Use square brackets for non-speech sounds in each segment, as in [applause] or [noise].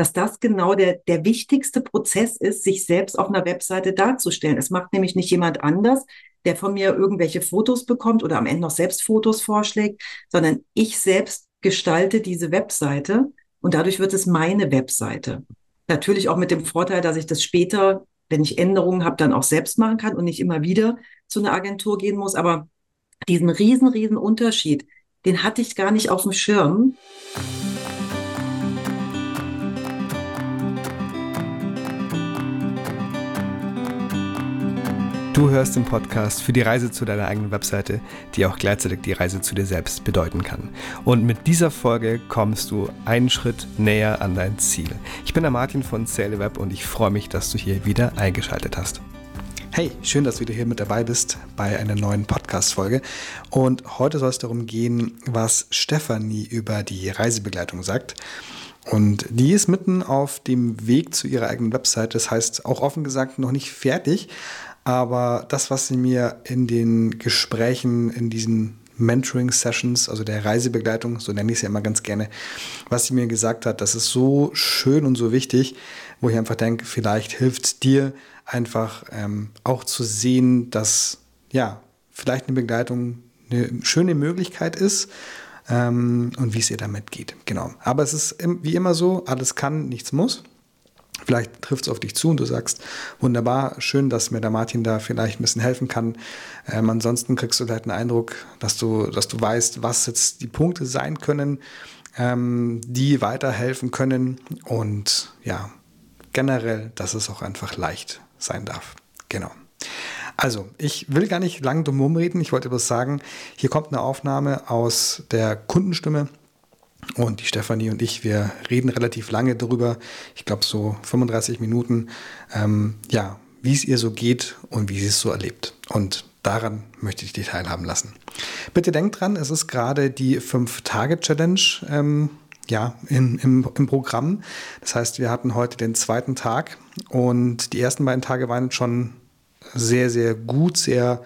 dass das genau der, der wichtigste Prozess ist, sich selbst auf einer Webseite darzustellen. Es macht nämlich nicht jemand anders, der von mir irgendwelche Fotos bekommt oder am Ende noch selbst Fotos vorschlägt, sondern ich selbst gestalte diese Webseite und dadurch wird es meine Webseite. Natürlich auch mit dem Vorteil, dass ich das später, wenn ich Änderungen habe, dann auch selbst machen kann und nicht immer wieder zu einer Agentur gehen muss. Aber diesen riesen, riesen Unterschied, den hatte ich gar nicht auf dem Schirm. Du hörst den Podcast für die Reise zu deiner eigenen Webseite, die auch gleichzeitig die Reise zu dir selbst bedeuten kann. Und mit dieser Folge kommst du einen Schritt näher an dein Ziel. Ich bin der Martin von Web und ich freue mich, dass du hier wieder eingeschaltet hast. Hey, schön, dass du wieder hier mit dabei bist bei einer neuen Podcast-Folge. Und heute soll es darum gehen, was Stefanie über die Reisebegleitung sagt. Und die ist mitten auf dem Weg zu ihrer eigenen Website. Das heißt, auch offen gesagt, noch nicht fertig, aber das, was sie mir in den Gesprächen, in diesen Mentoring-Sessions, also der Reisebegleitung, so nenne ich es ja immer ganz gerne, was sie mir gesagt hat, das ist so schön und so wichtig, wo ich einfach denke, vielleicht hilft es dir einfach ähm, auch zu sehen, dass ja, vielleicht eine Begleitung eine schöne Möglichkeit ist ähm, und wie es ihr damit geht. Genau. Aber es ist wie immer so, alles kann, nichts muss. Vielleicht trifft es auf dich zu und du sagst, wunderbar, schön, dass mir der Martin da vielleicht ein bisschen helfen kann. Ähm, ansonsten kriegst du halt einen Eindruck, dass du, dass du weißt, was jetzt die Punkte sein können, ähm, die weiterhelfen können. Und ja, generell, dass es auch einfach leicht sein darf. Genau. Also, ich will gar nicht lang drum reden. Ich wollte bloß sagen, hier kommt eine Aufnahme aus der Kundenstimme und die Stefanie und ich, wir reden relativ lange darüber, ich glaube so 35 Minuten, ähm, ja, wie es ihr so geht und wie sie es so erlebt. Und daran möchte ich dich teilhaben lassen. Bitte denkt dran, es ist gerade die 5-Tage-Challenge ähm, ja, im, im Programm. Das heißt, wir hatten heute den zweiten Tag und die ersten beiden Tage waren schon sehr, sehr gut, sehr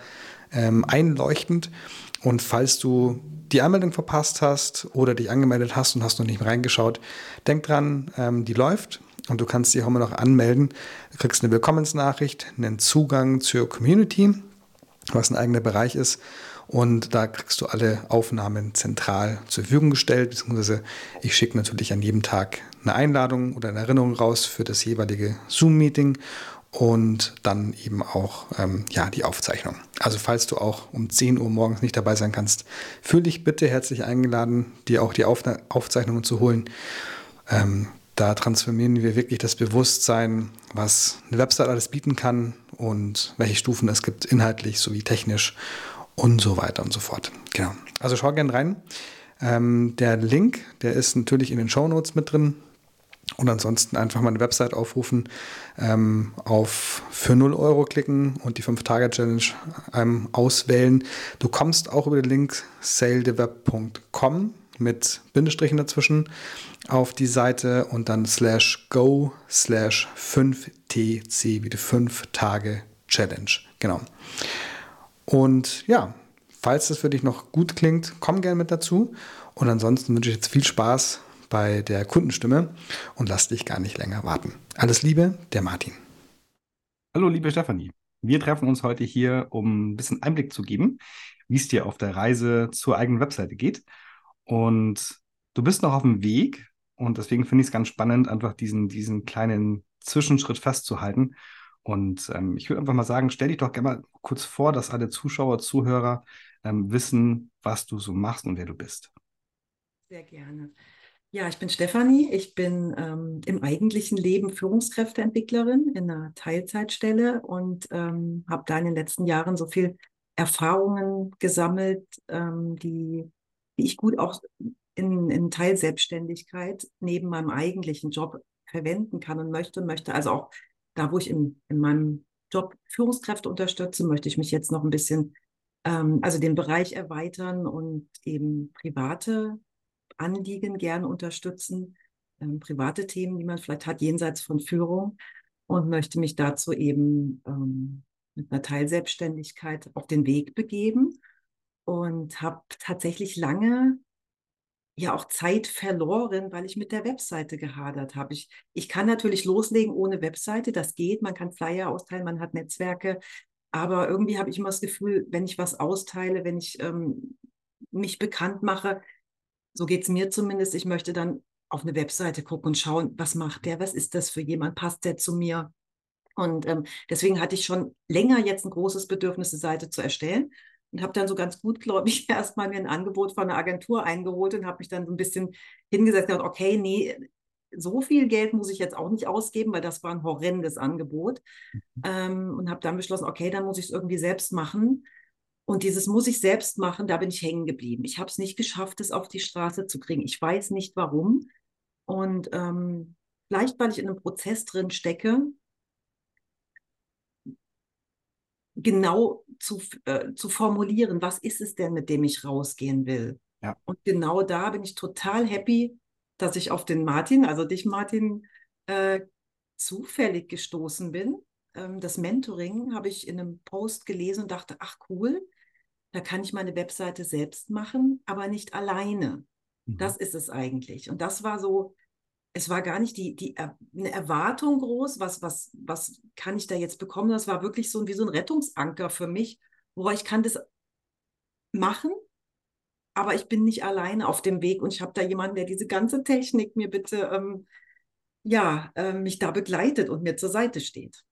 ähm, einleuchtend. Und falls du die Anmeldung verpasst hast oder dich angemeldet hast und hast noch nicht reingeschaut, denk dran, ähm, die läuft und du kannst dich auch immer noch anmelden. Du kriegst eine Willkommensnachricht, einen Zugang zur Community, was ein eigener Bereich ist. Und da kriegst du alle Aufnahmen zentral zur Verfügung gestellt, beziehungsweise ich schicke natürlich an jedem Tag eine Einladung oder eine Erinnerung raus für das jeweilige Zoom-Meeting und dann eben auch ähm, ja, die Aufzeichnung. Also falls du auch um 10 Uhr morgens nicht dabei sein kannst, fühle dich bitte herzlich eingeladen, dir auch die Aufna Aufzeichnungen zu holen. Ähm, da transformieren wir wirklich das Bewusstsein, was eine Website alles bieten kann und welche Stufen es gibt, inhaltlich sowie technisch und so weiter und so fort. Genau. Also schau gerne rein. Ähm, der Link, der ist natürlich in den Show Notes mit drin. Und ansonsten einfach meine Website aufrufen, ähm, auf für 0 Euro klicken und die 5-Tage-Challenge ähm, auswählen. Du kommst auch über den Link saledeweb.com mit Bindestrichen dazwischen auf die Seite und dann slash go slash 5tc wie die 5-Tage-Challenge. Genau. Und ja, falls das für dich noch gut klingt, komm gerne mit dazu. Und ansonsten wünsche ich jetzt viel Spaß bei der Kundenstimme und lass dich gar nicht länger warten. Alles Liebe, der Martin. Hallo, liebe Stefanie. Wir treffen uns heute hier, um ein bisschen Einblick zu geben, wie es dir auf der Reise zur eigenen Webseite geht. Und du bist noch auf dem Weg und deswegen finde ich es ganz spannend, einfach diesen, diesen kleinen Zwischenschritt festzuhalten. Und ähm, ich würde einfach mal sagen, stell dich doch gerne mal kurz vor, dass alle Zuschauer, Zuhörer ähm, wissen, was du so machst und wer du bist. Sehr gerne. Ja, ich bin Stefanie. Ich bin ähm, im eigentlichen Leben Führungskräfteentwicklerin in einer Teilzeitstelle und ähm, habe da in den letzten Jahren so viel Erfahrungen gesammelt, ähm, die, die ich gut auch in, in Teilselbstständigkeit neben meinem eigentlichen Job verwenden kann und möchte möchte. Also auch da, wo ich im, in meinem Job Führungskräfte unterstütze, möchte ich mich jetzt noch ein bisschen, ähm, also den Bereich erweitern und eben private Anliegen gern unterstützen, ähm, private Themen, die man vielleicht hat, jenseits von Führung. Und möchte mich dazu eben ähm, mit einer Teilselbstständigkeit auf den Weg begeben. Und habe tatsächlich lange ja auch Zeit verloren, weil ich mit der Webseite gehadert habe. Ich, ich kann natürlich loslegen ohne Webseite, das geht, man kann Flyer austeilen, man hat Netzwerke, aber irgendwie habe ich immer das Gefühl, wenn ich was austeile, wenn ich ähm, mich bekannt mache, so geht es mir zumindest, ich möchte dann auf eine Webseite gucken und schauen, was macht der, was ist das für jemand, passt der zu mir? Und ähm, deswegen hatte ich schon länger jetzt ein großes Bedürfnis, eine Seite zu erstellen und habe dann so ganz gut, glaube ich, erstmal mir ein Angebot von einer Agentur eingeholt und habe mich dann so ein bisschen hingesetzt und gesagt, okay, nee, so viel Geld muss ich jetzt auch nicht ausgeben, weil das war ein horrendes Angebot. Mhm. Ähm, und habe dann beschlossen, okay, dann muss ich es irgendwie selbst machen. Und dieses muss ich selbst machen, da bin ich hängen geblieben. Ich habe es nicht geschafft, es auf die Straße zu kriegen. Ich weiß nicht warum. Und ähm, vielleicht, weil ich in einem Prozess drin stecke, genau zu, äh, zu formulieren, was ist es denn, mit dem ich rausgehen will. Ja. Und genau da bin ich total happy, dass ich auf den Martin, also dich, Martin, äh, zufällig gestoßen bin. Ähm, das Mentoring habe ich in einem Post gelesen und dachte, ach cool, da kann ich meine Webseite selbst machen, aber nicht alleine. Mhm. Das ist es eigentlich. Und das war so es war gar nicht die, die eine Erwartung groß, was, was, was kann ich da jetzt bekommen. Das war wirklich so wie so ein Rettungsanker für mich, wo ich kann das machen, aber ich bin nicht alleine auf dem Weg und ich habe da jemanden, der diese ganze Technik mir bitte, ähm, ja, äh, mich da begleitet und mir zur Seite steht.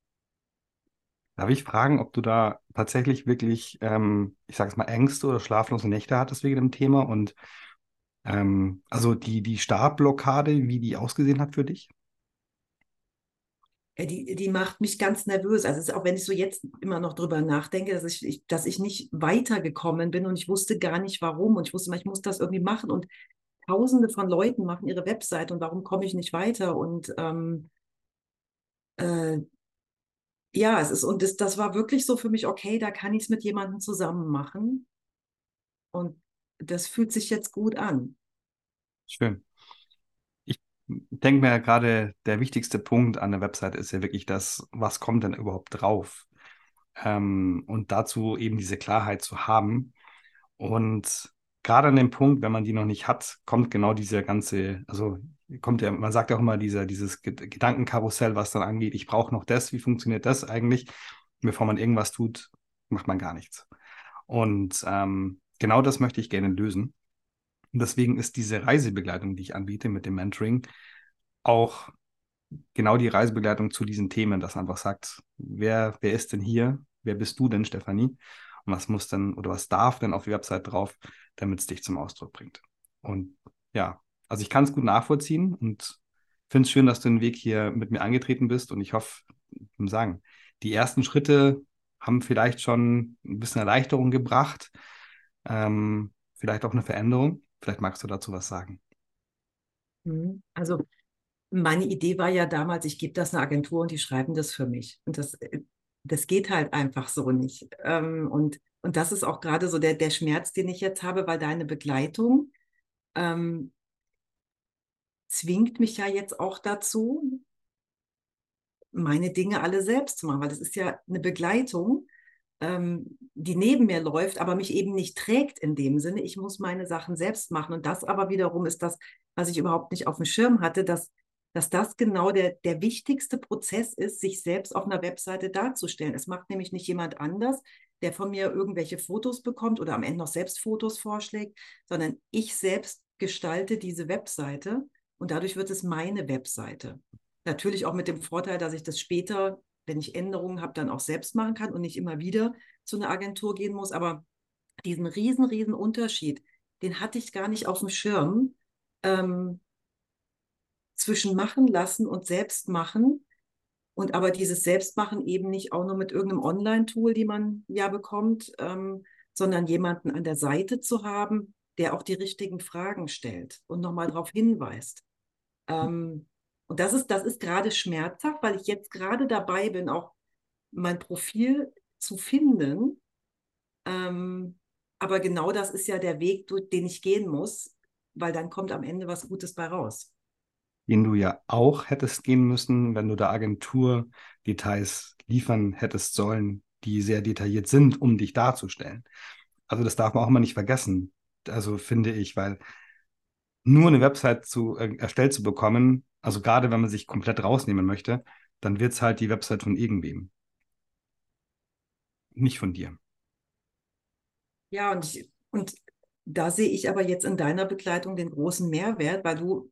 Darf ich fragen, ob du da tatsächlich wirklich, ähm, ich sage es mal, Ängste oder schlaflose Nächte hattest wegen dem Thema und ähm, also die, die Startblockade, wie die ausgesehen hat für dich? Die, die macht mich ganz nervös. Also auch wenn ich so jetzt immer noch drüber nachdenke, dass ich, ich, dass ich nicht weitergekommen bin und ich wusste gar nicht warum und ich wusste, ich muss das irgendwie machen und Tausende von Leuten machen ihre Website und warum komme ich nicht weiter und ähm, äh, ja, es ist und das, das war wirklich so für mich okay, da kann ich es mit jemandem zusammen machen und das fühlt sich jetzt gut an. Schön. Ich denke mir gerade, der wichtigste Punkt an der Website ist ja wirklich das, was kommt denn überhaupt drauf? Ähm, und dazu eben diese Klarheit zu haben. Und gerade an dem Punkt, wenn man die noch nicht hat, kommt genau diese ganze, also kommt ja, man sagt ja auch immer dieser, dieses Gedankenkarussell, was dann angeht, ich brauche noch das, wie funktioniert das eigentlich? Bevor man irgendwas tut, macht man gar nichts. Und ähm, genau das möchte ich gerne lösen. Und deswegen ist diese Reisebegleitung, die ich anbiete mit dem Mentoring, auch genau die Reisebegleitung zu diesen Themen, das einfach sagt, wer, wer ist denn hier? Wer bist du denn, Stefanie? Und was muss denn oder was darf denn auf die Website drauf, damit es dich zum Ausdruck bringt? Und ja, also ich kann es gut nachvollziehen und finde es schön, dass du den Weg hier mit mir angetreten bist und ich hoffe, ich sagen, die ersten Schritte haben vielleicht schon ein bisschen Erleichterung gebracht ähm, vielleicht auch eine Veränderung. Vielleicht magst du dazu was sagen. Mhm. Also meine Idee war ja damals, ich gebe das einer Agentur und die schreiben das für mich. Und das, äh, das geht halt einfach so nicht. Ähm, und, und das ist auch gerade so der, der Schmerz, den ich jetzt habe, weil deine Begleitung ähm, zwingt mich ja jetzt auch dazu, meine Dinge alle selbst zu machen, weil das ist ja eine Begleitung ähm, die neben mir läuft, aber mich eben nicht trägt in dem Sinne. Ich muss meine Sachen selbst machen. Und das aber wiederum ist das, was ich überhaupt nicht auf dem Schirm hatte, dass, dass das genau der, der wichtigste Prozess ist, sich selbst auf einer Webseite darzustellen. Es macht nämlich nicht jemand anders, der von mir irgendwelche Fotos bekommt oder am Ende noch selbst Fotos vorschlägt, sondern ich selbst gestalte diese Webseite und dadurch wird es meine Webseite. Natürlich auch mit dem Vorteil, dass ich das später wenn ich Änderungen habe, dann auch selbst machen kann und nicht immer wieder zu einer Agentur gehen muss. Aber diesen riesen, riesen Unterschied, den hatte ich gar nicht auf dem Schirm ähm, zwischen machen lassen und selbst machen. Und aber dieses Selbstmachen eben nicht auch nur mit irgendeinem Online-Tool, die man ja bekommt, ähm, sondern jemanden an der Seite zu haben, der auch die richtigen Fragen stellt und nochmal darauf hinweist. Ähm, und das ist, das ist gerade schmerzhaft, weil ich jetzt gerade dabei bin, auch mein Profil zu finden. Ähm, aber genau das ist ja der Weg, den ich gehen muss, weil dann kommt am Ende was Gutes bei raus. Den du ja auch hättest gehen müssen, wenn du der Agentur Details liefern hättest sollen, die sehr detailliert sind, um dich darzustellen. Also das darf man auch immer nicht vergessen. Also finde ich, weil nur eine Website zu, äh, erstellt zu bekommen, also gerade wenn man sich komplett rausnehmen möchte, dann wird es halt die Website von irgendwem. Nicht von dir. Ja, und, ich, und da sehe ich aber jetzt in deiner Begleitung den großen Mehrwert, weil du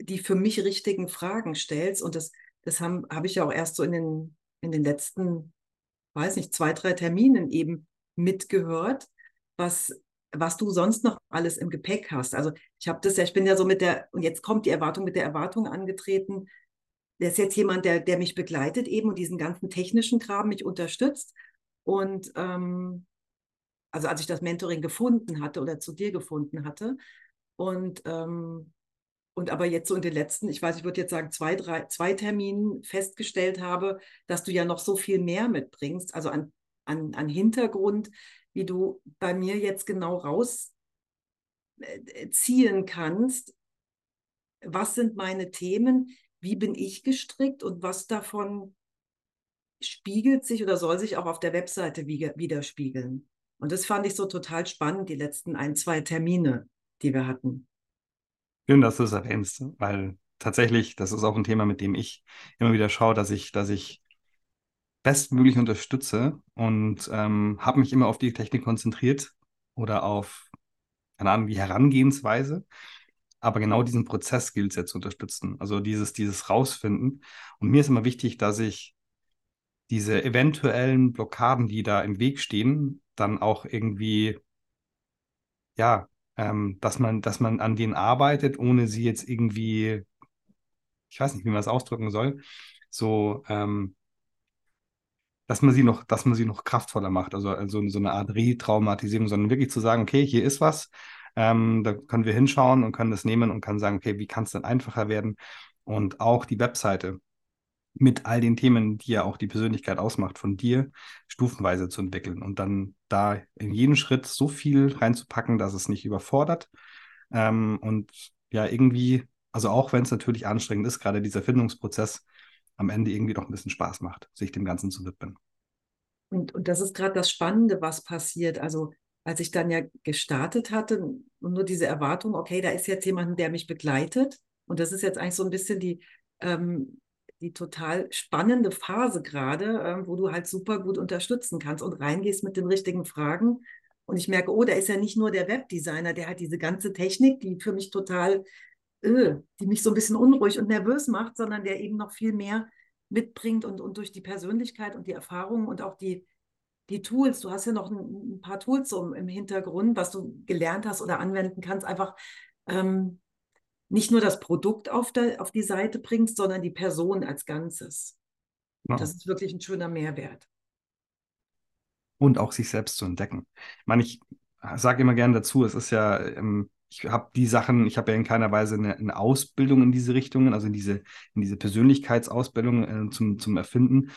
die für mich richtigen Fragen stellst. Und das, das habe hab ich ja auch erst so in den, in den letzten, weiß nicht, zwei, drei Terminen eben mitgehört, was, was du sonst noch alles im Gepäck hast. Also ich habe das ja, ich bin ja so mit der, und jetzt kommt die Erwartung mit der Erwartung angetreten, der ist jetzt jemand, der, der mich begleitet eben und diesen ganzen technischen Kram mich unterstützt. Und ähm, also als ich das Mentoring gefunden hatte oder zu dir gefunden hatte. Und, ähm, und aber jetzt so in den letzten, ich weiß, ich würde jetzt sagen, zwei, drei, zwei Terminen festgestellt habe, dass du ja noch so viel mehr mitbringst, also an, an, an Hintergrund, wie du bei mir jetzt genau rausziehen kannst, was sind meine Themen, wie bin ich gestrickt und was davon spiegelt sich oder soll sich auch auf der Webseite widerspiegeln. Und das fand ich so total spannend, die letzten ein, zwei Termine, die wir hatten. Schön, dass du es erwähnst, weil tatsächlich, das ist auch ein Thema, mit dem ich immer wieder schaue, dass ich, dass ich bestmöglich unterstütze und ähm, habe mich immer auf die Technik konzentriert oder auf, keine Ahnung, die Herangehensweise. Aber genau diesen Prozess gilt es ja zu unterstützen. Also dieses, dieses Rausfinden. Und mir ist immer wichtig, dass ich diese eventuellen Blockaden, die da im Weg stehen, dann auch irgendwie, ja, ähm, dass man, dass man an denen arbeitet, ohne sie jetzt irgendwie, ich weiß nicht, wie man es ausdrücken soll, so, ähm, dass man sie noch, dass man sie noch kraftvoller macht, also, also so eine Art Retraumatisierung, sondern wirklich zu sagen, okay, hier ist was, ähm, da können wir hinschauen und können das nehmen und können sagen, okay, wie kann es denn einfacher werden? Und auch die Webseite mit all den Themen, die ja auch die Persönlichkeit ausmacht, von dir stufenweise zu entwickeln und dann da in jeden Schritt so viel reinzupacken, dass es nicht überfordert ähm, und ja irgendwie, also auch wenn es natürlich anstrengend ist, gerade dieser Findungsprozess am Ende irgendwie doch ein bisschen Spaß macht, sich dem Ganzen zu widmen. Und, und das ist gerade das Spannende, was passiert. Also als ich dann ja gestartet hatte und nur diese Erwartung, okay, da ist jetzt jemand, der mich begleitet. Und das ist jetzt eigentlich so ein bisschen die, ähm, die total spannende Phase gerade, äh, wo du halt super gut unterstützen kannst und reingehst mit den richtigen Fragen. Und ich merke, oh, da ist ja nicht nur der Webdesigner, der hat diese ganze Technik, die für mich total, die mich so ein bisschen unruhig und nervös macht, sondern der eben noch viel mehr mitbringt und, und durch die Persönlichkeit und die Erfahrungen und auch die, die Tools, du hast ja noch ein, ein paar Tools so im Hintergrund, was du gelernt hast oder anwenden kannst, einfach ähm, nicht nur das Produkt auf, der, auf die Seite bringst, sondern die Person als Ganzes. Ja. Das ist wirklich ein schöner Mehrwert. Und auch sich selbst zu entdecken. Ich meine, ich sage immer gerne dazu, es ist ja, ähm, ich habe die Sachen, ich habe ja in keiner Weise eine, eine, Ausbildung in diese Richtungen, also in diese, in diese Persönlichkeitsausbildung äh, zum, zum Erfinden.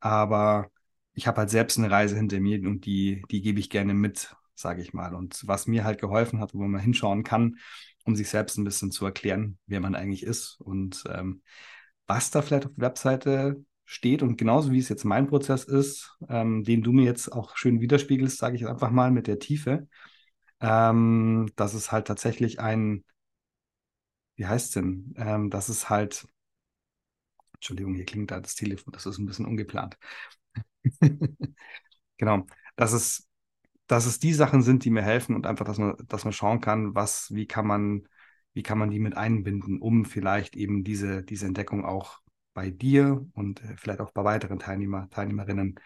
Aber ich habe halt selbst eine Reise hinter mir und die, die gebe ich gerne mit, sage ich mal. Und was mir halt geholfen hat, wo man hinschauen kann, um sich selbst ein bisschen zu erklären, wer man eigentlich ist und ähm, was da vielleicht auf der Webseite steht. Und genauso wie es jetzt mein Prozess ist, ähm, den du mir jetzt auch schön widerspiegelst, sage ich einfach mal mit der Tiefe, ähm, dass es halt tatsächlich ein, wie heißt es denn, ähm, dass es halt, Entschuldigung, hier klingt da das Telefon, das ist ein bisschen ungeplant. [laughs] genau, dass es dass es die Sachen sind, die mir helfen und einfach, dass man, dass man schauen kann, was, wie kann man, wie kann man die mit einbinden, um vielleicht eben diese, diese Entdeckung auch bei dir und äh, vielleicht auch bei weiteren Teilnehmer, Teilnehmerinnen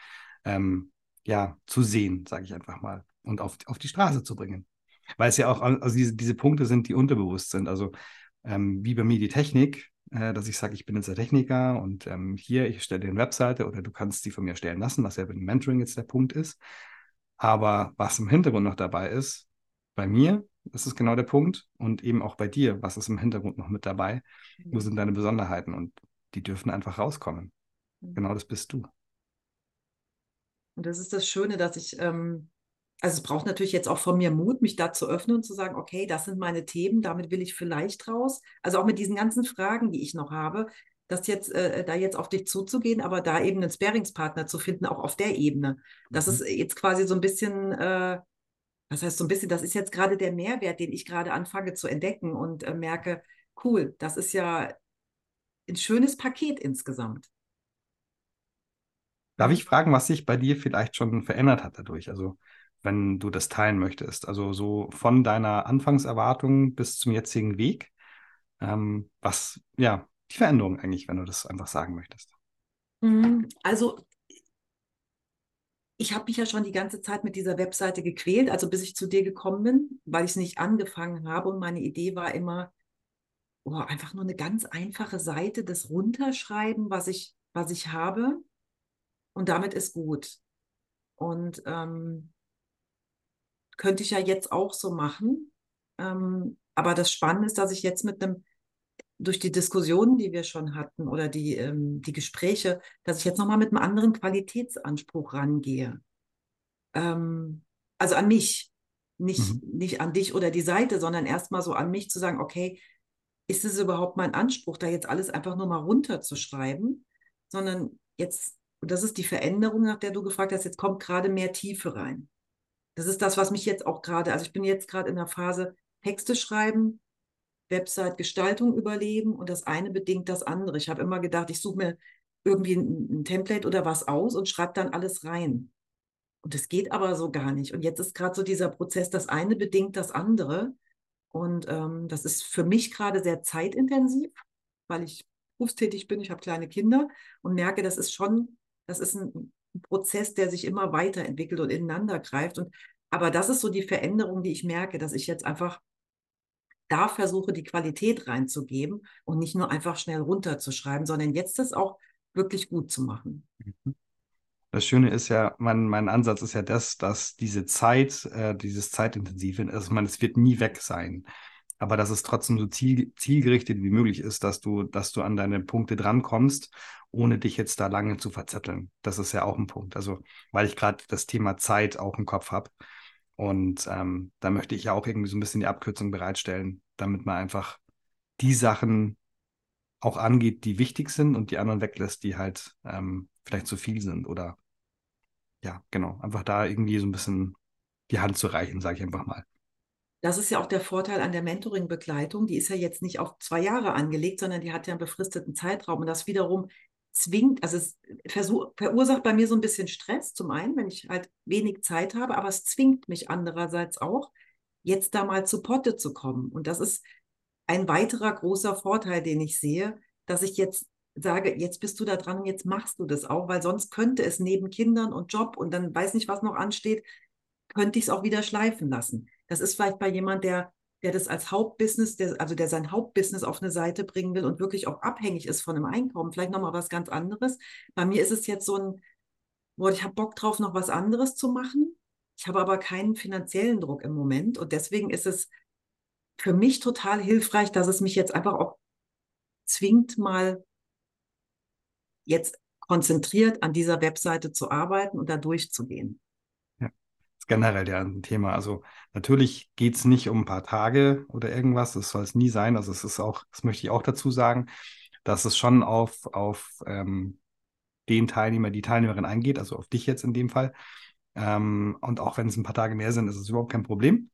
ähm, ja, zu sehen, sage ich einfach mal, und auf, auf die Straße zu bringen. Weil es ja auch, also diese, diese Punkte sind, die unterbewusst sind. Also ähm, wie bei mir die Technik, äh, dass ich sage, ich bin jetzt der Techniker und ähm, hier, ich stelle dir eine Webseite oder du kannst die von mir stellen lassen, was ja beim Mentoring jetzt der Punkt ist. Aber was im Hintergrund noch dabei ist, bei mir, das ist genau der Punkt, und eben auch bei dir, was ist im Hintergrund noch mit dabei? Wo mhm. sind deine Besonderheiten? Und die dürfen einfach rauskommen. Mhm. Genau das bist du. Und das ist das Schöne, dass ich, ähm, also es braucht natürlich jetzt auch von mir Mut, mich da zu öffnen und zu sagen, okay, das sind meine Themen, damit will ich vielleicht raus. Also auch mit diesen ganzen Fragen, die ich noch habe, das jetzt, äh, da jetzt auf dich zuzugehen, aber da eben einen Sparingspartner zu finden, auch auf der Ebene. Das mhm. ist jetzt quasi so ein bisschen, äh, Das heißt, so ein bisschen, das ist jetzt gerade der Mehrwert, den ich gerade anfange zu entdecken und äh, merke, cool, das ist ja ein schönes Paket insgesamt. Darf ich fragen, was sich bei dir vielleicht schon verändert hat dadurch? Also, wenn du das teilen möchtest. Also, so von deiner Anfangserwartung bis zum jetzigen Weg. Ähm, was, ja, die Veränderung eigentlich, wenn du das einfach sagen möchtest. Mhm. Also, ich habe mich ja schon die ganze Zeit mit dieser Webseite gequält, also bis ich zu dir gekommen bin, weil ich es nicht angefangen habe. Und meine Idee war immer, oh, einfach nur eine ganz einfache Seite, das runterschreiben, was ich, was ich habe. Und damit ist gut. Und ähm, könnte ich ja jetzt auch so machen. Ähm, aber das Spannende ist, dass ich jetzt mit einem, durch die Diskussionen, die wir schon hatten oder die, ähm, die Gespräche, dass ich jetzt nochmal mit einem anderen Qualitätsanspruch rangehe. Ähm, also an mich, nicht, mhm. nicht an dich oder die Seite, sondern erstmal so an mich zu sagen, okay, ist es überhaupt mein Anspruch, da jetzt alles einfach nur mal runterzuschreiben, sondern jetzt, und das ist die Veränderung, nach der du gefragt hast, jetzt kommt gerade mehr Tiefe rein. Das ist das, was mich jetzt auch gerade, also ich bin jetzt gerade in der Phase Texte schreiben, Website-Gestaltung überleben und das eine bedingt das andere. Ich habe immer gedacht, ich suche mir irgendwie ein, ein Template oder was aus und schreibe dann alles rein. Und das geht aber so gar nicht. Und jetzt ist gerade so dieser Prozess, das eine bedingt das andere. Und ähm, das ist für mich gerade sehr zeitintensiv, weil ich berufstätig bin, ich habe kleine Kinder und merke, das ist schon, das ist ein, ein Prozess, der sich immer weiterentwickelt und ineinander greift. Und aber das ist so die Veränderung, die ich merke, dass ich jetzt einfach da versuche, die Qualität reinzugeben und nicht nur einfach schnell runterzuschreiben, sondern jetzt das auch wirklich gut zu machen. Mhm. Das Schöne ist ja, mein, mein Ansatz ist ja das, dass diese Zeit, äh, dieses Zeitintensive, also man, es wird nie weg sein. Aber dass es trotzdem so ziel, zielgerichtet wie möglich ist, dass du, dass du an deine Punkte drankommst, ohne dich jetzt da lange zu verzetteln. Das ist ja auch ein Punkt. Also, weil ich gerade das Thema Zeit auch im Kopf habe. Und ähm, da möchte ich ja auch irgendwie so ein bisschen die Abkürzung bereitstellen, damit man einfach die Sachen auch angeht, die wichtig sind und die anderen weglässt, die halt ähm, vielleicht zu viel sind oder ja, genau, einfach da irgendwie so ein bisschen die Hand zu reichen, sage ich einfach mal. Das ist ja auch der Vorteil an der Mentoring-Begleitung. Die ist ja jetzt nicht auf zwei Jahre angelegt, sondern die hat ja einen befristeten Zeitraum. Und das wiederum zwingt, also es versuch, verursacht bei mir so ein bisschen Stress, zum einen, wenn ich halt wenig Zeit habe, aber es zwingt mich andererseits auch, jetzt da mal zu Potte zu kommen. Und das ist ein weiterer großer Vorteil, den ich sehe, dass ich jetzt sage, jetzt bist du da dran und jetzt machst du das auch, weil sonst könnte es neben Kindern und Job und dann weiß nicht, was noch ansteht, könnte ich es auch wieder schleifen lassen. Das ist vielleicht bei jemand, der der das als Hauptbusiness, der, also der sein Hauptbusiness auf eine Seite bringen will und wirklich auch abhängig ist von einem Einkommen, vielleicht nochmal was ganz anderes. Bei mir ist es jetzt so ein, boah, ich habe Bock drauf, noch was anderes zu machen. Ich habe aber keinen finanziellen Druck im Moment und deswegen ist es für mich total hilfreich, dass es mich jetzt einfach auch zwingt, mal jetzt konzentriert an dieser Webseite zu arbeiten und da durchzugehen generell ja ein Thema. Also natürlich geht es nicht um ein paar Tage oder irgendwas, das soll es nie sein. Also es ist auch, das möchte ich auch dazu sagen, dass es schon auf, auf ähm, den Teilnehmer, die Teilnehmerin eingeht, also auf dich jetzt in dem Fall. Ähm, und auch wenn es ein paar Tage mehr sind, ist es überhaupt kein Problem.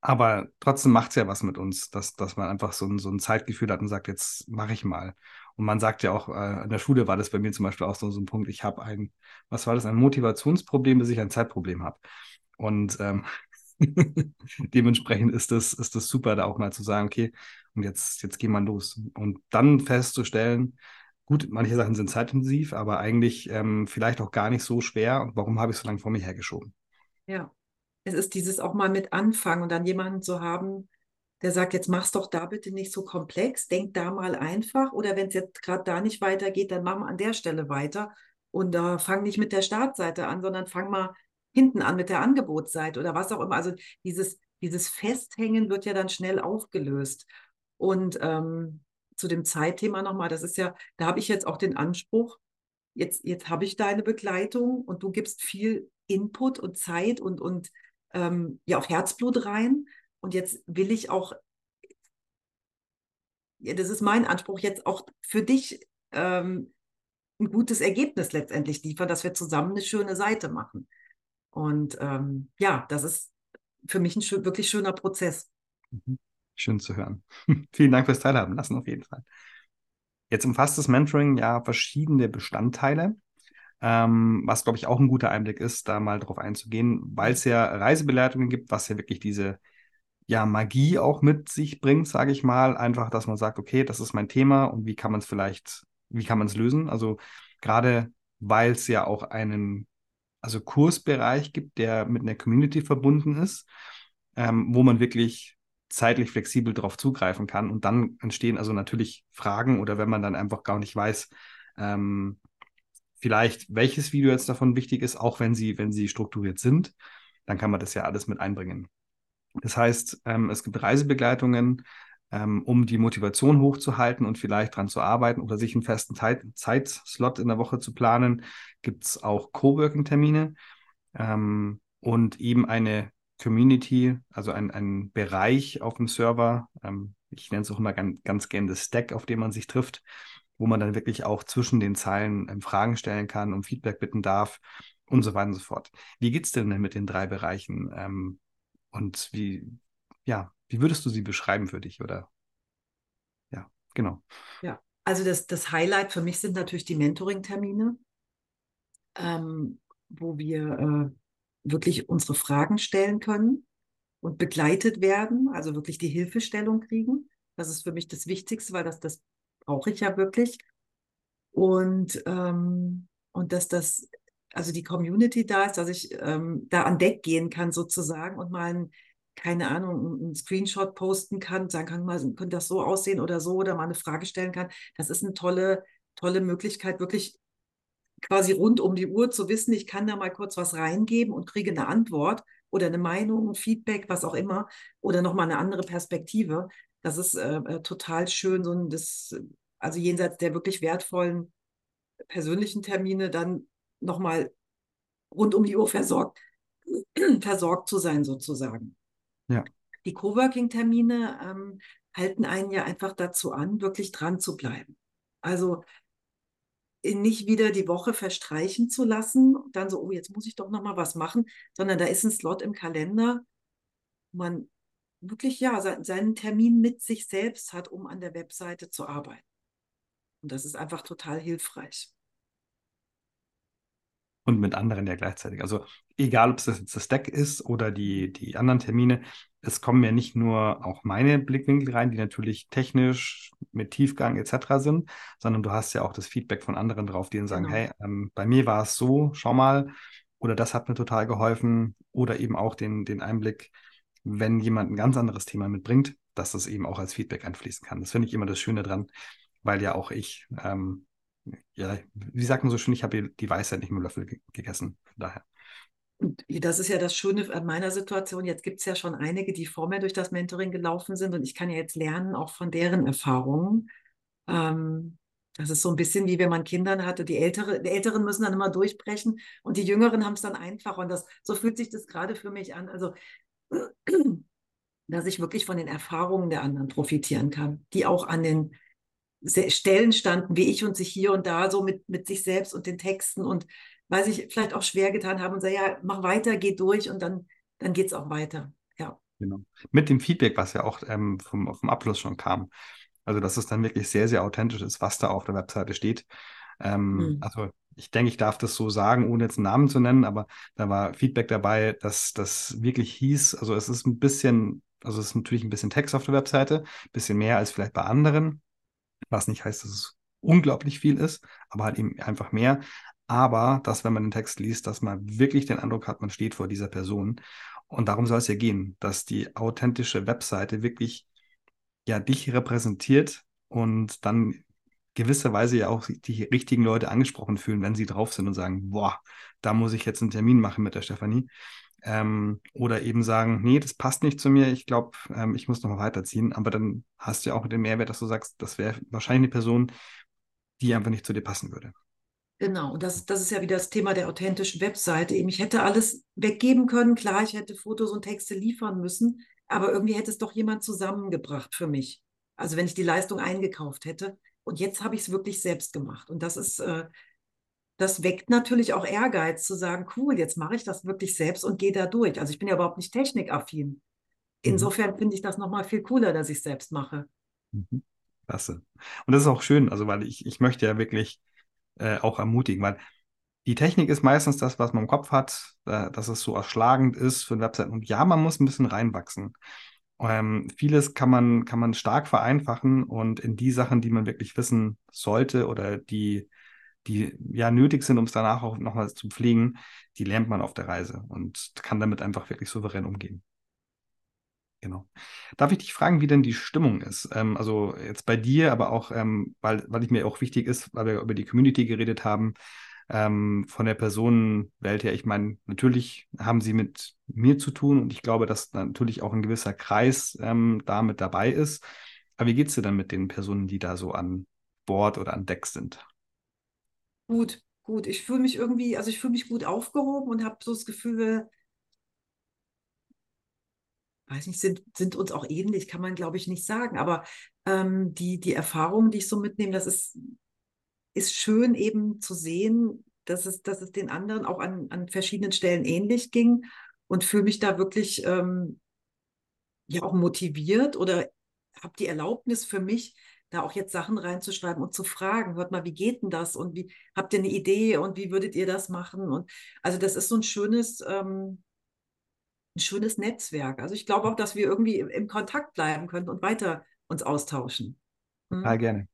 Aber trotzdem macht es ja was mit uns, dass, dass man einfach so ein, so ein Zeitgefühl hat und sagt, jetzt mache ich mal. Und man sagt ja auch, äh, in der Schule war das bei mir zum Beispiel auch so, so ein Punkt, ich habe ein, was war das, ein Motivationsproblem, bis ich ein Zeitproblem habe. Und ähm, [laughs] dementsprechend ist das, ist das super, da auch mal zu sagen, okay, und jetzt, jetzt gehen wir los. Und dann festzustellen, gut, manche Sachen sind zeitintensiv, aber eigentlich ähm, vielleicht auch gar nicht so schwer. Und warum habe ich so lange vor mir hergeschoben? Ja, es ist dieses auch mal mit anfangen und dann jemanden zu haben, der sagt, jetzt mach's doch da bitte nicht so komplex, denk da mal einfach oder wenn es jetzt gerade da nicht weitergeht, dann mach mal an der Stelle weiter und äh, fang nicht mit der Startseite an, sondern fang mal hinten an mit der Angebotsseite oder was auch immer. Also dieses, dieses Festhängen wird ja dann schnell aufgelöst. Und ähm, zu dem Zeitthema nochmal, das ist ja, da habe ich jetzt auch den Anspruch, jetzt, jetzt habe ich deine Begleitung und du gibst viel Input und Zeit und, und ähm, ja auch Herzblut rein. Und jetzt will ich auch, ja, das ist mein Anspruch, jetzt auch für dich ähm, ein gutes Ergebnis letztendlich liefern, dass wir zusammen eine schöne Seite machen. Und ähm, ja, das ist für mich ein schön, wirklich schöner Prozess. Mhm. Schön zu hören. [laughs] Vielen Dank fürs Teilhaben lassen, auf jeden Fall. Jetzt umfasst das Mentoring ja verschiedene Bestandteile, ähm, was, glaube ich, auch ein guter Einblick ist, da mal drauf einzugehen, weil es ja Reisebegleitungen gibt, was ja wirklich diese ja, Magie auch mit sich bringt, sage ich mal. Einfach, dass man sagt, okay, das ist mein Thema und wie kann man es vielleicht, wie kann man es lösen? Also gerade weil es ja auch einen also Kursbereich gibt, der mit einer Community verbunden ist, ähm, wo man wirklich zeitlich flexibel darauf zugreifen kann. Und dann entstehen also natürlich Fragen oder wenn man dann einfach gar nicht weiß, ähm, vielleicht welches Video jetzt davon wichtig ist, auch wenn sie, wenn sie strukturiert sind, dann kann man das ja alles mit einbringen. Das heißt, ähm, es gibt Reisebegleitungen, ähm, um die Motivation hochzuhalten und vielleicht dran zu arbeiten oder sich einen festen Zeit Zeitslot in der Woche zu planen, gibt es auch Coworking-Termine ähm, und eben eine Community, also ein, ein Bereich auf dem Server. Ähm, ich nenne es auch immer ganz, ganz gerne das Stack, auf dem man sich trifft, wo man dann wirklich auch zwischen den Zeilen ähm, Fragen stellen kann, um Feedback bitten darf und so weiter und so fort. Wie geht es denn mit den drei Bereichen? Und wie, ja, wie würdest du sie beschreiben für dich? Oder ja, genau. Ja, also das, das Highlight für mich sind natürlich die Mentoring-Termine, ähm, wo wir äh, wirklich unsere Fragen stellen können und begleitet werden, also wirklich die Hilfestellung kriegen. Das ist für mich das Wichtigste, weil das, das brauche ich ja wirklich. Und, ähm, und dass das, also die Community da ist, dass ich ähm, da an Deck gehen kann sozusagen und mal ein, keine Ahnung, einen Screenshot posten kann, sagen kann, mal, könnte das so aussehen oder so oder mal eine Frage stellen kann. Das ist eine tolle, tolle Möglichkeit, wirklich quasi rund um die Uhr zu wissen, ich kann da mal kurz was reingeben und kriege eine Antwort oder eine Meinung, ein Feedback, was auch immer, oder nochmal eine andere Perspektive. Das ist äh, äh, total schön, so ein, das, also jenseits der wirklich wertvollen persönlichen Termine dann nochmal rund um die Uhr versorgt, [clears throat] versorgt zu sein, sozusagen. Ja. Die Coworking-Termine ähm, halten einen ja einfach dazu an, wirklich dran zu bleiben. Also nicht wieder die Woche verstreichen zu lassen, dann so, oh, jetzt muss ich doch noch mal was machen, sondern da ist ein Slot im Kalender, wo man wirklich ja seinen Termin mit sich selbst hat, um an der Webseite zu arbeiten. Und das ist einfach total hilfreich und mit anderen ja gleichzeitig. Also egal, ob es das jetzt das Deck ist oder die, die anderen Termine, es kommen ja nicht nur auch meine Blickwinkel rein, die natürlich technisch mit Tiefgang etc. sind, sondern du hast ja auch das Feedback von anderen drauf, die dann sagen, genau. hey, ähm, bei mir war es so, schau mal, oder das hat mir total geholfen, oder eben auch den, den Einblick, wenn jemand ein ganz anderes Thema mitbringt, dass das eben auch als Feedback einfließen kann. Das finde ich immer das Schöne dran, weil ja auch ich ähm, ja, wie sagt man so schön, ich habe die Weisheit nicht mit Löffel gegessen. Von daher. Und das ist ja das Schöne an meiner Situation. Jetzt gibt es ja schon einige, die vor mir durch das Mentoring gelaufen sind und ich kann ja jetzt lernen, auch von deren Erfahrungen. Ähm, das ist so ein bisschen wie wenn man Kindern hatte. Die, Ältere, die Älteren müssen dann immer durchbrechen und die Jüngeren haben es dann einfach. Und das, so fühlt sich das gerade für mich an. Also, [clears throat] dass ich wirklich von den Erfahrungen der anderen profitieren kann, die auch an den Stellen standen, wie ich und sich hier und da so mit, mit sich selbst und den Texten und weil sich vielleicht auch schwer getan haben und sagen, ja, mach weiter, geh durch und dann, dann geht es auch weiter. Ja. Genau. Mit dem Feedback, was ja auch ähm, vom, vom Abschluss schon kam. Also, dass es dann wirklich sehr, sehr authentisch ist, was da auf der Webseite steht. Ähm, hm. Also, ich denke, ich darf das so sagen, ohne jetzt einen Namen zu nennen, aber da war Feedback dabei, dass das wirklich hieß, also es ist ein bisschen, also es ist natürlich ein bisschen Text auf der Webseite, ein bisschen mehr als vielleicht bei anderen, was nicht heißt, dass es unglaublich viel ist, aber halt eben einfach mehr. Aber dass, wenn man den Text liest, dass man wirklich den Eindruck hat, man steht vor dieser Person. Und darum soll es ja gehen, dass die authentische Webseite wirklich ja dich repräsentiert und dann gewisserweise ja auch die richtigen Leute angesprochen fühlen, wenn sie drauf sind und sagen, boah, da muss ich jetzt einen Termin machen mit der Stefanie. Ähm, oder eben sagen, nee, das passt nicht zu mir, ich glaube, ähm, ich muss noch mal weiterziehen. Aber dann hast du ja auch den Mehrwert, dass du sagst, das wäre wahrscheinlich eine Person, die einfach nicht zu dir passen würde. Genau, und das, das ist ja wieder das Thema der authentischen Webseite. Ich hätte alles weggeben können, klar, ich hätte Fotos und Texte liefern müssen, aber irgendwie hätte es doch jemand zusammengebracht für mich. Also wenn ich die Leistung eingekauft hätte. Und jetzt habe ich es wirklich selbst gemacht. Und das ist, äh, das weckt natürlich auch Ehrgeiz zu sagen, cool, jetzt mache ich das wirklich selbst und gehe da durch. Also ich bin ja überhaupt nicht technikaffin. Mhm. Insofern finde ich das nochmal viel cooler, dass ich es selbst mache. Mhm. Klasse. Und das ist auch schön, also weil ich, ich möchte ja wirklich äh, auch ermutigen, weil die Technik ist meistens das, was man im Kopf hat, äh, dass es so erschlagend ist für Webseiten. Und ja, man muss ein bisschen reinwachsen. Ähm, vieles kann man, kann man stark vereinfachen und in die Sachen, die man wirklich wissen sollte oder die, die ja nötig sind, um es danach auch nochmal zu pflegen, die lernt man auf der Reise und kann damit einfach wirklich souverän umgehen. Genau. Darf ich dich fragen, wie denn die Stimmung ist? Ähm, also jetzt bei dir, aber auch, ähm, weil, weil ich mir auch wichtig ist, weil wir über die Community geredet haben, ähm, von der Personenwelt her. Ich meine, natürlich haben sie mit mir zu tun und ich glaube, dass natürlich auch ein gewisser Kreis ähm, da dabei ist. Aber wie geht es dir dann mit den Personen, die da so an Bord oder an Deck sind? Gut, gut. Ich fühle mich irgendwie, also ich fühle mich gut aufgehoben und habe so das Gefühl, weiß nicht, sind, sind uns auch ähnlich, kann man glaube ich nicht sagen. Aber ähm, die, die Erfahrungen, die ich so mitnehme, das ist, ist schön eben zu sehen, dass es, dass es den anderen auch an, an verschiedenen Stellen ähnlich ging und fühle mich da wirklich ähm, ja auch motiviert oder habe die Erlaubnis für mich, da auch jetzt Sachen reinzuschreiben und zu fragen, hört mal, wie geht denn das und wie habt ihr eine Idee und wie würdet ihr das machen? Und also das ist so ein schönes, ähm, ein schönes Netzwerk. Also ich glaube auch, dass wir irgendwie im Kontakt bleiben können und weiter uns austauschen. Hm? Total gerne.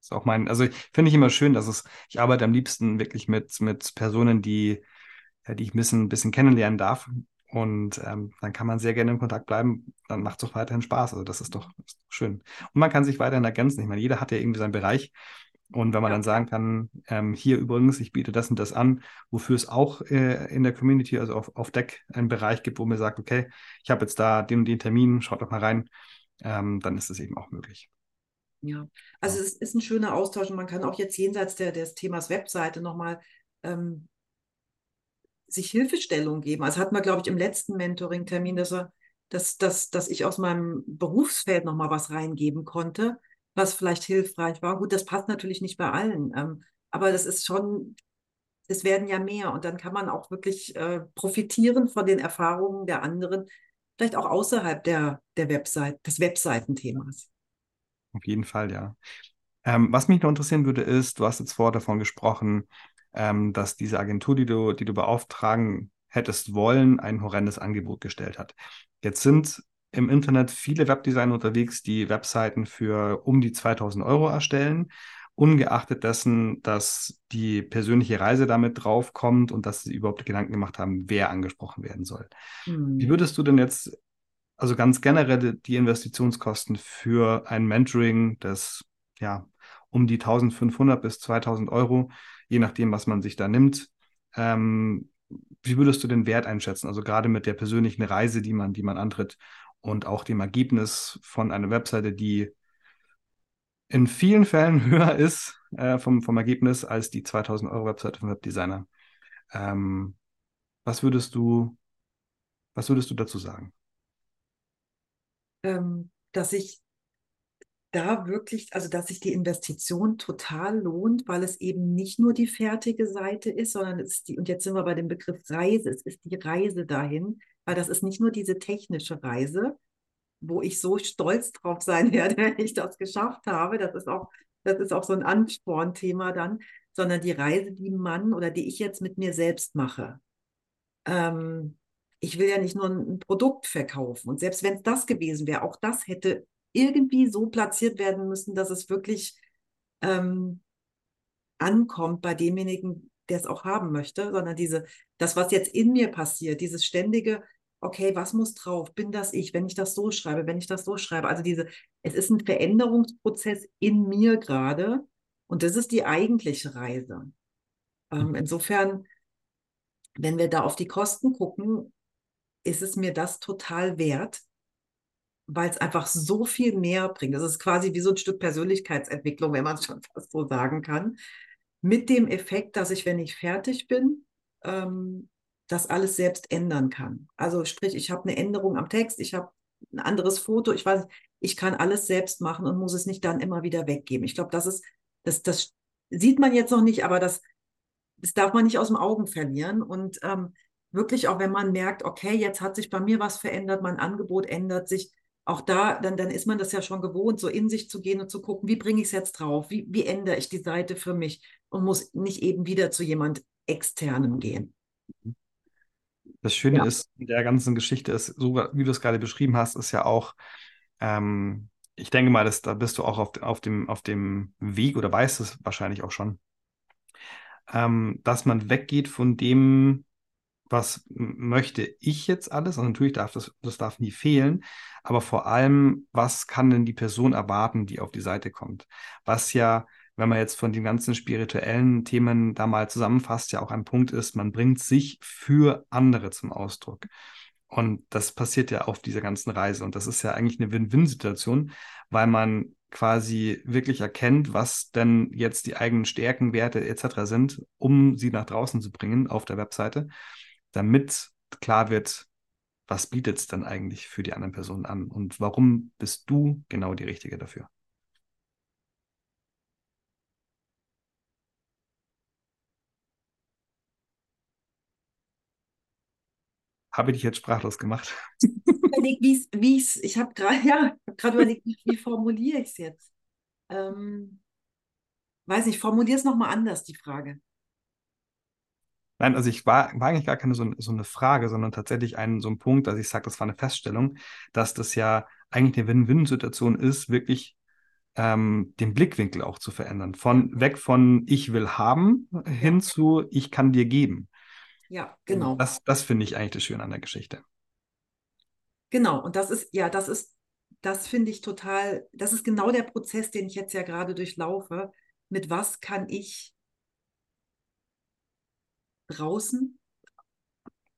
Ist auch mein, also finde ich immer schön, dass es, ich arbeite am liebsten wirklich mit, mit Personen, die, die ich ein bisschen, ein bisschen kennenlernen darf. Und ähm, dann kann man sehr gerne in Kontakt bleiben. Dann macht es auch weiterhin Spaß. Also das ist doch, das ist doch schön. Und man kann sich weiterhin ergänzen. Ich meine, jeder hat ja irgendwie seinen Bereich. Und wenn man ja. dann sagen kann, ähm, hier übrigens, ich biete das und das an, wofür es auch äh, in der Community, also auf, auf Deck, einen Bereich gibt, wo mir sagt, okay, ich habe jetzt da den und den Termin, schaut doch mal rein, ähm, dann ist es eben auch möglich. Ja, also ja. es ist ein schöner Austausch und man kann auch jetzt jenseits der, des Themas Webseite nochmal ähm, sich Hilfestellung geben. Also hat man, glaube ich, im letzten Mentoring-Termin, dass, dass, dass, dass ich aus meinem Berufsfeld nochmal was reingeben konnte, was vielleicht hilfreich war. Gut, das passt natürlich nicht bei allen, ähm, aber das ist schon, es werden ja mehr und dann kann man auch wirklich äh, profitieren von den Erfahrungen der anderen, vielleicht auch außerhalb der, der Website, des Webseitenthemas. Auf jeden Fall, ja. Ähm, was mich noch interessieren würde, ist, du hast jetzt vorher davon gesprochen, ähm, dass diese Agentur, die du, die du beauftragen hättest wollen, ein horrendes Angebot gestellt hat. Jetzt sind im Internet viele Webdesigner unterwegs, die Webseiten für um die 2000 Euro erstellen, ungeachtet dessen, dass die persönliche Reise damit draufkommt und dass sie überhaupt Gedanken gemacht haben, wer angesprochen werden soll. Hm. Wie würdest du denn jetzt also ganz generell die Investitionskosten für ein Mentoring, das ja um die 1500 bis 2000 Euro, je nachdem, was man sich da nimmt. Ähm, wie würdest du den Wert einschätzen? Also gerade mit der persönlichen Reise, die man, die man antritt und auch dem Ergebnis von einer Webseite, die in vielen Fällen [laughs] höher ist äh, vom, vom Ergebnis als die 2000 Euro Webseite vom Webdesigner. Ähm, was würdest du, was würdest du dazu sagen? ähm, dass sich da wirklich, also dass sich die Investition total lohnt, weil es eben nicht nur die fertige Seite ist, sondern es ist die, und jetzt sind wir bei dem Begriff Reise, es ist die Reise dahin, weil das ist nicht nur diese technische Reise, wo ich so stolz drauf sein [laughs] werde, wenn ich das geschafft habe. Das ist auch, das ist auch so ein Anspornthema dann, sondern die Reise, die man oder die ich jetzt mit mir selbst mache. Ähm, ich will ja nicht nur ein Produkt verkaufen. Und selbst wenn es das gewesen wäre, auch das hätte irgendwie so platziert werden müssen, dass es wirklich ähm, ankommt bei demjenigen, der es auch haben möchte, sondern diese, das, was jetzt in mir passiert, dieses ständige, okay, was muss drauf? Bin das ich, wenn ich das so schreibe, wenn ich das so schreibe? Also diese, es ist ein Veränderungsprozess in mir gerade und das ist die eigentliche Reise. Ähm, insofern, wenn wir da auf die Kosten gucken, ist es mir das total wert, weil es einfach so viel mehr bringt. Das ist quasi wie so ein Stück Persönlichkeitsentwicklung, wenn man es schon [laughs] fast so sagen kann. Mit dem Effekt, dass ich, wenn ich fertig bin, ähm, das alles selbst ändern kann. Also sprich, ich habe eine Änderung am Text, ich habe ein anderes Foto, ich weiß, ich kann alles selbst machen und muss es nicht dann immer wieder weggeben. Ich glaube, das ist, das, das sieht man jetzt noch nicht, aber das das darf man nicht aus dem Augen verlieren. Und ähm, wirklich auch, wenn man merkt, okay, jetzt hat sich bei mir was verändert, mein Angebot ändert sich, auch da, dann, dann ist man das ja schon gewohnt, so in sich zu gehen und zu gucken, wie bringe ich es jetzt drauf, wie, wie ändere ich die Seite für mich und muss nicht eben wieder zu jemand externem gehen. Das Schöne ja. ist, in der ganzen Geschichte ist, so wie du es gerade beschrieben hast, ist ja auch, ähm, ich denke mal, dass, da bist du auch auf, auf, dem, auf dem Weg oder weißt es wahrscheinlich auch schon, ähm, dass man weggeht von dem, was möchte ich jetzt alles? Und natürlich darf das, das darf nie fehlen, aber vor allem, was kann denn die Person erwarten, die auf die Seite kommt? Was ja, wenn man jetzt von den ganzen spirituellen Themen da mal zusammenfasst, ja auch ein Punkt ist, man bringt sich für andere zum Ausdruck. Und das passiert ja auf dieser ganzen Reise. Und das ist ja eigentlich eine Win-Win-Situation, weil man quasi wirklich erkennt, was denn jetzt die eigenen Stärken, Werte etc. sind, um sie nach draußen zu bringen auf der Webseite damit klar wird, was bietet es dann eigentlich für die anderen Personen an und warum bist du genau die Richtige dafür? Habe ich dich jetzt sprachlos gemacht? Überlegt, wie's, wie's, ich habe gerade [laughs] ja, hab überlegt, wie, wie formuliere ich es jetzt? Ähm, weiß nicht, formuliere es nochmal anders, die Frage. Nein, also ich war, war eigentlich gar keine so, so eine Frage, sondern tatsächlich ein, so ein Punkt, dass ich sage, das war eine Feststellung, dass das ja eigentlich eine Win-Win-Situation ist, wirklich ähm, den Blickwinkel auch zu verändern. Von weg von ich will haben hin zu ich kann dir geben. Ja, genau. Das, das finde ich eigentlich das Schöne an der Geschichte. Genau, und das ist, ja, das ist, das finde ich total, das ist genau der Prozess, den ich jetzt ja gerade durchlaufe. Mit was kann ich draußen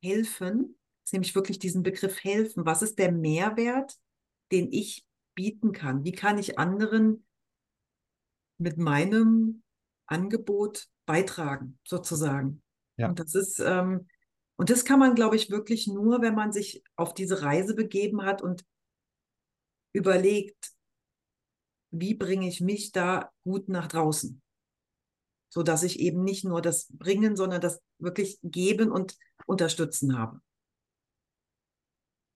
helfen, ist nämlich wirklich diesen Begriff helfen. Was ist der Mehrwert, den ich bieten kann? Wie kann ich anderen mit meinem Angebot beitragen, sozusagen? Ja. Und das ist, ähm, und das kann man, glaube ich, wirklich nur, wenn man sich auf diese Reise begeben hat und überlegt, wie bringe ich mich da gut nach draußen? So dass ich eben nicht nur das Bringen, sondern das wirklich Geben und Unterstützen habe.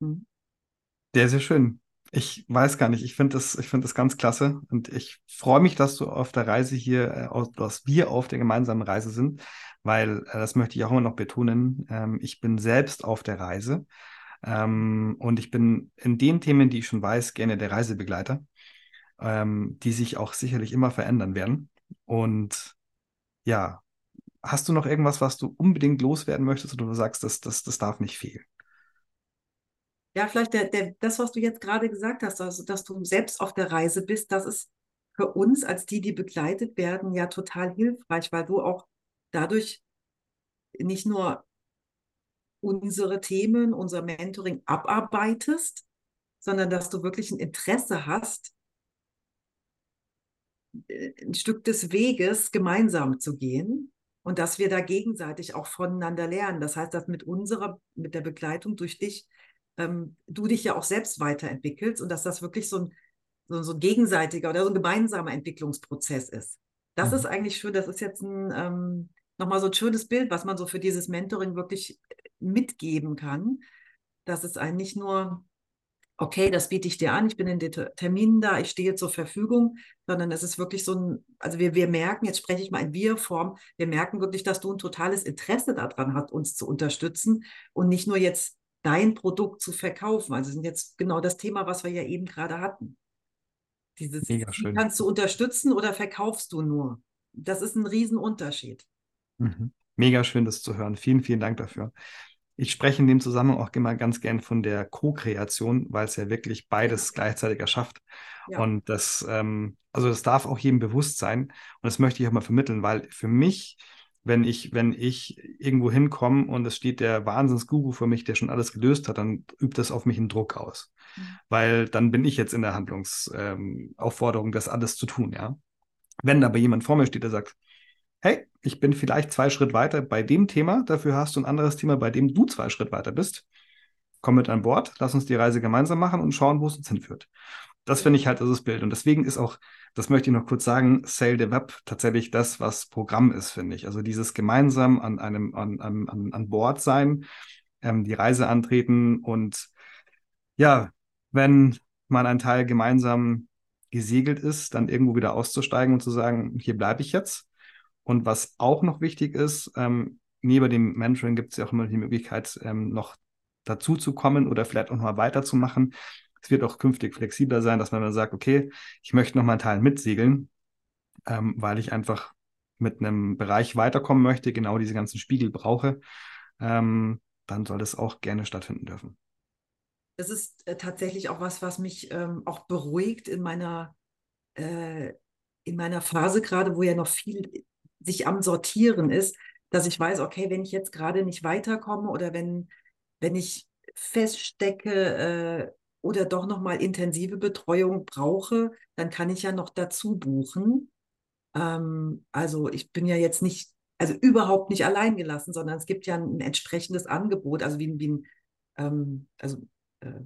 Hm. Sehr, sehr schön. Ich weiß gar nicht, ich finde das, ich das ganz klasse und ich freue mich, dass du auf der Reise hier, äh, dass wir auf der gemeinsamen Reise sind, weil äh, das möchte ich auch immer noch betonen. Ähm, ich bin selbst auf der Reise ähm, und ich bin in den Themen, die ich schon weiß, gerne der Reisebegleiter, ähm, die sich auch sicherlich immer verändern werden. Und ja, hast du noch irgendwas, was du unbedingt loswerden möchtest oder du sagst, das, das, das darf nicht fehlen? Ja, vielleicht der, der, das, was du jetzt gerade gesagt hast, also dass du selbst auf der Reise bist, das ist für uns als die, die begleitet werden, ja total hilfreich, weil du auch dadurch nicht nur unsere Themen, unser Mentoring abarbeitest, sondern dass du wirklich ein Interesse hast, ein Stück des Weges gemeinsam zu gehen und dass wir da gegenseitig auch voneinander lernen. Das heißt, dass mit unserer, mit der Begleitung durch dich, ähm, du dich ja auch selbst weiterentwickelst und dass das wirklich so ein, so, so ein gegenseitiger oder so ein gemeinsamer Entwicklungsprozess ist. Das mhm. ist eigentlich schön, das ist jetzt ein, ähm, nochmal so ein schönes Bild, was man so für dieses Mentoring wirklich mitgeben kann, dass es einen nicht nur okay, das biete ich dir an, ich bin in den Terminen da, ich stehe zur Verfügung, sondern es ist wirklich so ein, also wir, wir merken, jetzt spreche ich mal in Wir-Form, wir merken wirklich, dass du ein totales Interesse daran hast, uns zu unterstützen und nicht nur jetzt dein Produkt zu verkaufen. Also sind jetzt genau das Thema, was wir ja eben gerade hatten. Dieses, Mega schön. kannst du unterstützen oder verkaufst du nur? Das ist ein Riesenunterschied. Mhm. Mega schön, das zu hören. Vielen, vielen Dank dafür. Ich spreche in dem Zusammenhang auch immer ganz gern von der Co-Kreation, weil es ja wirklich beides gleichzeitig erschafft. Ja. Und das, ähm, also das darf auch jedem bewusst sein. Und das möchte ich auch mal vermitteln, weil für mich, wenn ich, wenn ich irgendwo hinkomme und es steht der Wahnsinnsguru vor mich, der schon alles gelöst hat, dann übt das auf mich einen Druck aus. Mhm. Weil dann bin ich jetzt in der Handlungsaufforderung, ähm, das alles zu tun, ja. Wenn aber jemand vor mir steht, der sagt, hey, ich bin vielleicht zwei Schritt weiter bei dem Thema, dafür hast du ein anderes Thema, bei dem du zwei Schritt weiter bist. Komm mit an Bord, lass uns die Reise gemeinsam machen und schauen, wo es uns hinführt. Das finde ich halt das Bild. Und deswegen ist auch das möchte ich noch kurz sagen, Sail the Web tatsächlich das, was Programm ist, finde ich. Also dieses gemeinsam an einem, an, an, an Bord sein, ähm, die Reise antreten und ja, wenn man ein Teil gemeinsam gesegelt ist, dann irgendwo wieder auszusteigen und zu sagen, hier bleibe ich jetzt. Und was auch noch wichtig ist, ähm, neben dem Mentoring gibt es ja auch immer die Möglichkeit, ähm, noch dazu zu kommen oder vielleicht auch noch mal weiterzumachen. Es wird auch künftig flexibler sein, dass man dann sagt, okay, ich möchte noch mal einen Teil mitsegeln, ähm, weil ich einfach mit einem Bereich weiterkommen möchte, genau diese ganzen Spiegel brauche, ähm, dann soll das auch gerne stattfinden dürfen. Das ist äh, tatsächlich auch was, was mich ähm, auch beruhigt in meiner, äh, in meiner Phase gerade, wo ja noch viel sich am Sortieren ist, dass ich weiß, okay, wenn ich jetzt gerade nicht weiterkomme oder wenn, wenn ich feststecke äh, oder doch nochmal intensive Betreuung brauche, dann kann ich ja noch dazu buchen. Ähm, also ich bin ja jetzt nicht, also überhaupt nicht allein gelassen, sondern es gibt ja ein, entsprechendes Angebot, also wie, wie ein, ähm, also äh,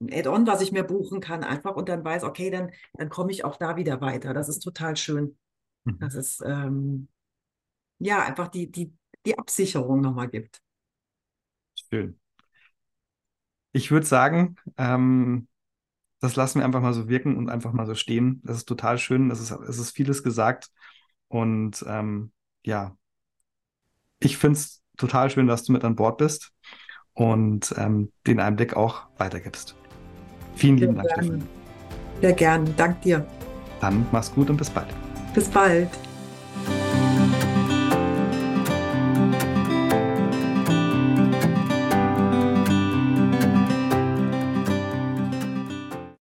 ein Add-on, was ich mir buchen kann, einfach und dann weiß, okay, dann, dann komme ich auch da wieder weiter. Das ist total schön. Mhm. Das ist ähm, ja einfach die, die, die Absicherung nochmal gibt. Schön. Ich würde sagen, ähm, das lassen wir einfach mal so wirken und einfach mal so stehen. Das ist total schön. Es ist, es ist vieles gesagt. Und ähm, ja, ich finde es total schön, dass du mit an Bord bist und ähm, den Einblick auch weitergibst. Vielen lieben Dank, Stefan. Sehr gerne. Dank dir. Dann mach's gut und bis bald. Bis bald.